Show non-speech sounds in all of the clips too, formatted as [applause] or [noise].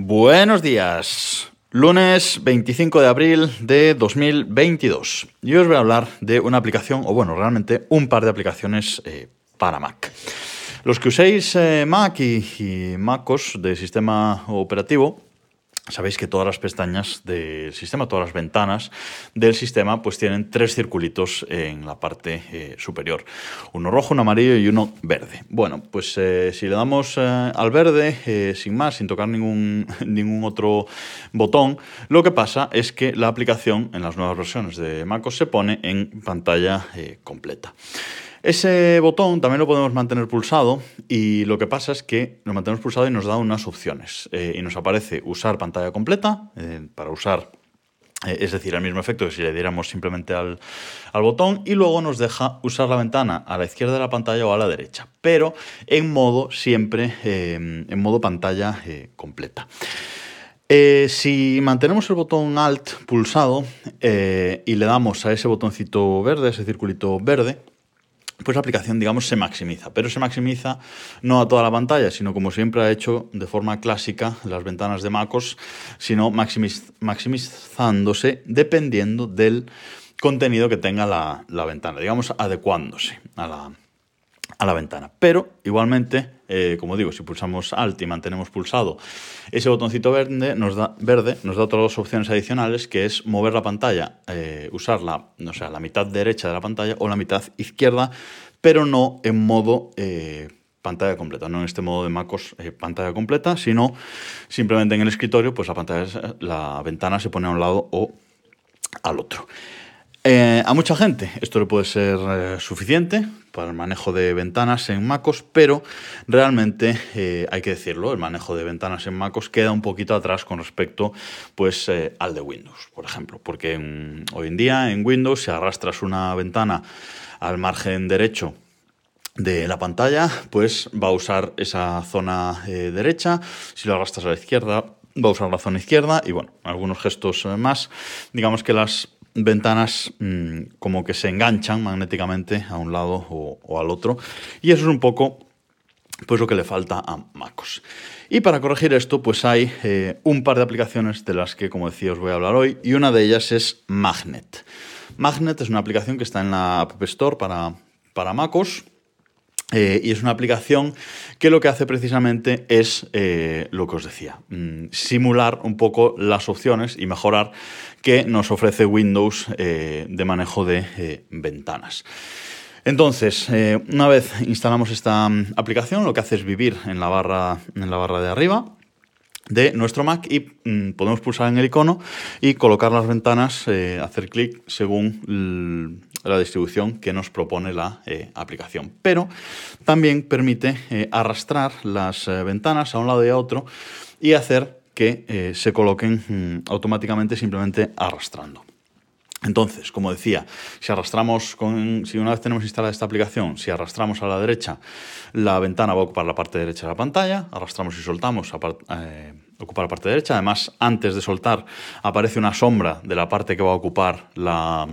Buenos días. Lunes 25 de abril de 2022. Y os voy a hablar de una aplicación, o bueno, realmente un par de aplicaciones eh, para Mac. Los que uséis eh, Mac y, y MacOS de sistema operativo, Sabéis que todas las pestañas del sistema, todas las ventanas del sistema, pues tienen tres circulitos en la parte eh, superior. Uno rojo, uno amarillo y uno verde. Bueno, pues eh, si le damos eh, al verde, sin más, sin tocar ningún, [laughs] ningún otro botón, lo que pasa es que la aplicación en las nuevas versiones de MacOS se pone en pantalla completa. Ese botón también lo podemos mantener pulsado y lo que pasa es que lo mantenemos pulsado y nos da unas opciones. Eh, y nos aparece usar pantalla completa eh, para usar, eh, es decir, el mismo efecto que si le diéramos simplemente al, botón y luego nos deja usar la ventana a la izquierda de la pantalla o a la derecha, pero en modo siempre, en modo pantalla completa. si mantenemos el botón Alt pulsado y le damos a ese botoncito verde, ese circulito verde, pues la aplicación, digamos, se maximiza. Pero se maximiza no a toda la pantalla, sino como siempre ha hecho de forma clásica las ventanas de MacOS, sino maximizándose dependiendo del contenido que tenga la, la ventana, digamos, adecuándose a la, a la ventana. Pero igualmente, eh, como digo, si pulsamos Alt y mantenemos pulsado ese botoncito verde, nos da, verde, nos da otras dos opciones adicionales, que es mover la pantalla, eh, usar la, sea, la mitad derecha de la pantalla o la mitad izquierda, pero no en modo eh, pantalla completa, no en este modo de MacOS pantalla completa, sino simplemente en el escritorio, pues la pantalla, la ventana se pone a un lado o al otro. Eh, a mucha gente esto le puede ser eh, suficiente para el manejo de ventanas en MacOS, pero realmente eh, hay que decirlo, el manejo de ventanas en MacOS queda un poquito atrás con respecto pues, al de Windows, por ejemplo, porque hoy en día en Windows si arrastras una ventana al margen derecho de la pantalla, pues va a usar esa zona derecha, si lo arrastras a la izquierda va a usar la zona izquierda y bueno, algunos gestos más, digamos que las ventanas mm, como que se enganchan magnéticamente a un lado o, al otro. Y eso es un poco pues lo que le falta a MacOS. Y para corregir esto, pues hay eh, un par de aplicaciones de las que, como decía, os voy a hablar hoy, y una de ellas es Magnet. Magnet es una aplicación que está en la App Store para, para MacOS eh, y es una aplicación que lo que hace precisamente es eh, lo que os decía, mm, simular un poco las opciones y mejorar que nos ofrece Windows eh, de manejo de ventanas. Entonces, una vez instalamos esta mm, aplicación, lo que hace es vivir en la barra, en la barra de arriba de nuestro Mac y mm, podemos pulsar en el icono y colocar las ventanas, hacer clic según la distribución que nos propone la eh, aplicación. Pero también permite eh, arrastrar las eh, ventanas a un lado y a otro y hacer que se coloquen mm, automáticamente simplemente arrastrando. Entonces, como decía, si arrastramos con, si una vez tenemos instalada esta aplicación, si arrastramos a la derecha, la ventana va a ocupar la parte derecha de la pantalla, arrastramos y soltamos, ocupa la parte derecha. Además, antes de soltar, aparece una sombra de la parte que va a ocupar la,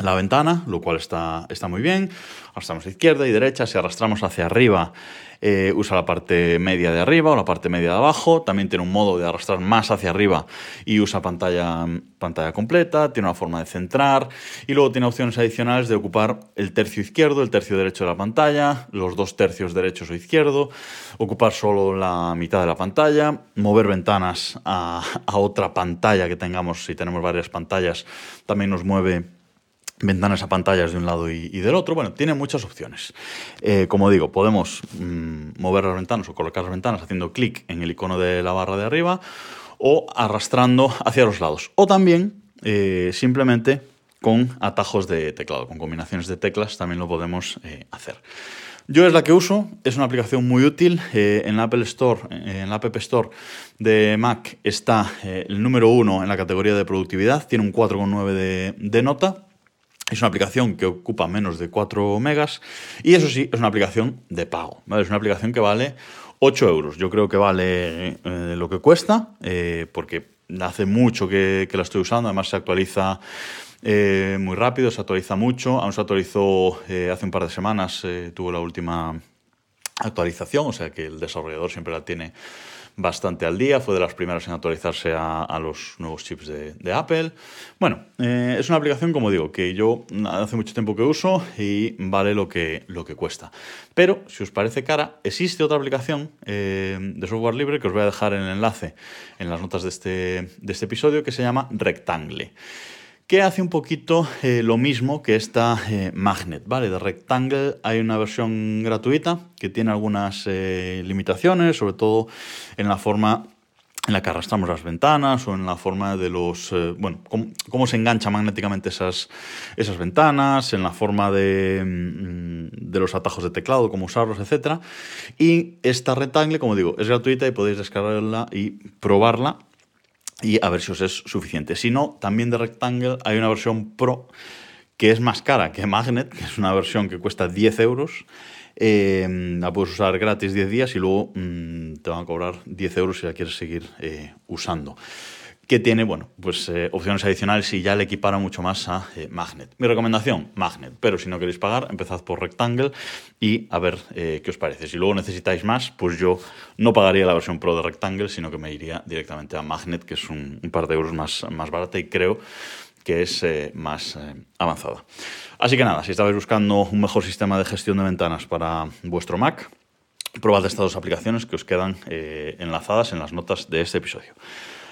la ventana, lo cual está, está muy bien. Arrastramos a izquierda y derecha. Si arrastramos hacia arriba, eh, usa la parte media de arriba o la parte media de abajo. También tiene un modo de arrastrar más hacia arriba y usa pantalla, pantalla completa. Tiene una forma de centrar. Y luego tiene opciones adicionales de ocupar el tercio izquierdo, el tercio derecho de la pantalla, los dos tercios derechos o izquierdo, ocupar solo la mitad de la pantalla, mover ventanas a, a otra pantalla que tengamos. Si tenemos varias pantallas, también nos mueve ventanas a pantallas de un lado y, del otro. Bueno, tiene muchas opciones. Eh, como digo, podemos mm, mover las ventanas o colocar las ventanas haciendo clic en el icono de la barra de arriba o arrastrando hacia los lados. O también eh, simplemente con atajos de teclado, con combinaciones de teclas también lo podemos eh, hacer. Yo es la que uso, es una aplicación muy útil. en la Apple Store, en la App Store de Mac está el número uno en la categoría de productividad, tiene un 4,9 de, de nota es una aplicación que ocupa menos de 4 megas y eso sí, es una aplicación de pago. Es una aplicación que vale 8 euros. Yo creo que vale eh, lo que cuesta eh, porque hace mucho que, la estoy usando. Además se actualiza eh, muy rápido, se actualiza mucho. Aún se actualizó hace un par de semanas, tuvo la última actualización, o sea que el desarrollador siempre la tiene bastante al día, fue de las primeras en actualizarse a, los nuevos chips de, Apple. Bueno, eh, es una aplicación, como digo, que yo hace mucho tiempo que uso y vale lo que, lo que cuesta. Pero, si os parece cara, existe otra aplicación eh, de software libre que os voy a dejar en el enlace en las notas de este, de este episodio que se llama Rectangle que hace un poquito eh, lo mismo que esta eh, Magnet, ¿vale? De Rectangle hay una versión gratuita que tiene algunas eh, limitaciones, sobre todo en la forma en la que arrastramos las ventanas o en la forma de los, bueno, cómo, se engancha magnéticamente esas, esas ventanas, en la forma de, mm, de los atajos de teclado, cómo usarlos, etc. Y esta Rectangle, como digo, es gratuita y podéis descargarla y probarla y a ver si os es suficiente. Si no, también de Rectangle hay una versión Pro que es más cara que Magnet, que es una versión que cuesta 10 euros. Eh, la puedes usar gratis 10 días y luego mm, te van a cobrar 10 euros si la quieres seguir eh, usando que tiene, bueno, pues eh, opciones adicionales y ya le equipara mucho más a eh, Magnet. Mi recomendación, Magnet, pero si no queréis pagar, empezad por Rectangle y a ver eh, qué os parece. Si luego necesitáis más, pues yo no pagaría la versión Pro de Rectangle, sino que me iría directamente a Magnet, que es un, par de euros más, más barata y creo que es más avanzada. Así que nada, si estabais buscando un mejor sistema de gestión de ventanas para vuestro Mac, probad estas dos aplicaciones que os quedan enlazadas en las notas de este episodio.